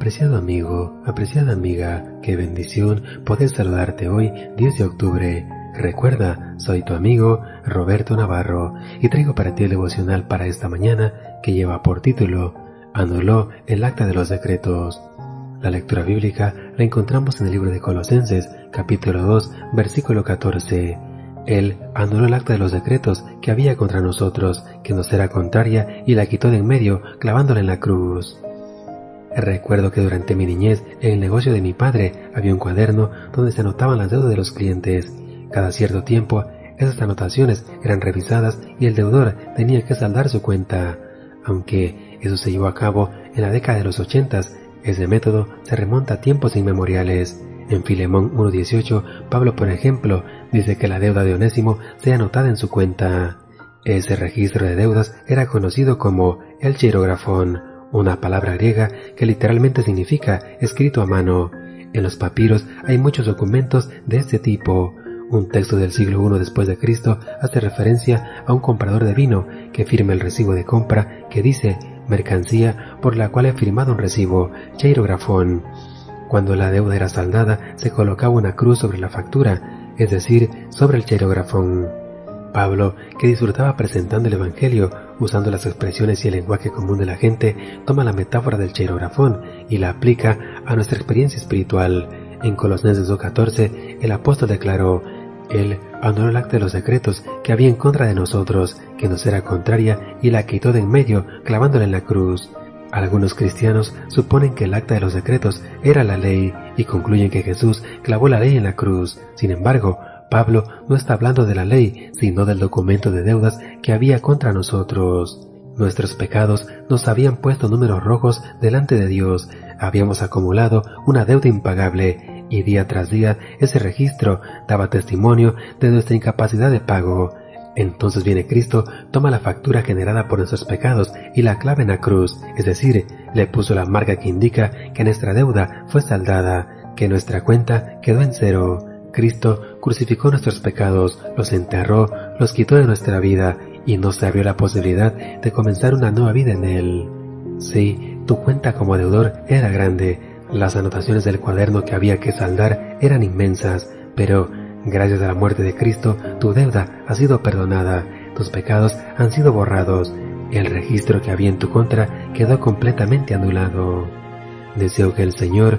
Apreciado amigo, apreciada amiga, qué bendición poder saludarte hoy, 10 de octubre. Recuerda, soy tu amigo Roberto Navarro y traigo para ti el devocional para esta mañana que lleva por título Anuló el acta de los decretos. La lectura bíblica la encontramos en el libro de Colosenses, capítulo 2, versículo 14. Él anuló el acta de los decretos que había contra nosotros, que nos era contraria, y la quitó de en medio, clavándola en la cruz. Recuerdo que durante mi niñez, en el negocio de mi padre, había un cuaderno donde se anotaban las deudas de los clientes. Cada cierto tiempo, esas anotaciones eran revisadas y el deudor tenía que saldar su cuenta. Aunque eso se llevó a cabo en la década de los ochentas, ese método se remonta a tiempos inmemoriales. En Filemón 1.18, Pablo, por ejemplo, dice que la deuda de Onésimo sea anotada en su cuenta. Ese registro de deudas era conocido como el chirografón, una palabra griega que literalmente significa escrito a mano. En los papiros hay muchos documentos de este tipo. Un texto del siglo I después de Cristo hace referencia a un comprador de vino que firma el recibo de compra que dice mercancía por la cual he firmado un recibo, cheirografón. Cuando la deuda era saldada, se colocaba una cruz sobre la factura, es decir, sobre el cheirografón. Pablo, que disfrutaba presentando el Evangelio, usando las expresiones y el lenguaje común de la gente, toma la metáfora del cheirografón y la aplica a nuestra experiencia espiritual. En Colosenses 2.14, el apóstol declaró, Él anuló el acta de los decretos que había en contra de nosotros, que nos era contraria, y la quitó de en medio, clavándola en la cruz. Algunos cristianos suponen que el acta de los decretos era la ley y concluyen que Jesús clavó la ley en la cruz. Sin embargo, Pablo no está hablando de la ley, sino del documento de deudas que había contra nosotros. Nuestros pecados nos habían puesto números rojos delante de Dios, habíamos acumulado una deuda impagable, y día tras día ese registro daba testimonio de nuestra incapacidad de pago. Entonces viene Cristo, toma la factura generada por nuestros pecados y la clava en la cruz, es decir, le puso la marca que indica que nuestra deuda fue saldada, que nuestra cuenta quedó en cero. Cristo crucificó nuestros pecados, los enterró, los quitó de nuestra vida y nos abrió la posibilidad de comenzar una nueva vida en Él. Sí, tu cuenta como deudor era grande, las anotaciones del cuaderno que había que saldar eran inmensas, pero gracias a la muerte de Cristo tu deuda ha sido perdonada, tus pecados han sido borrados, el registro que había en tu contra quedó completamente anulado. Deseo que el Señor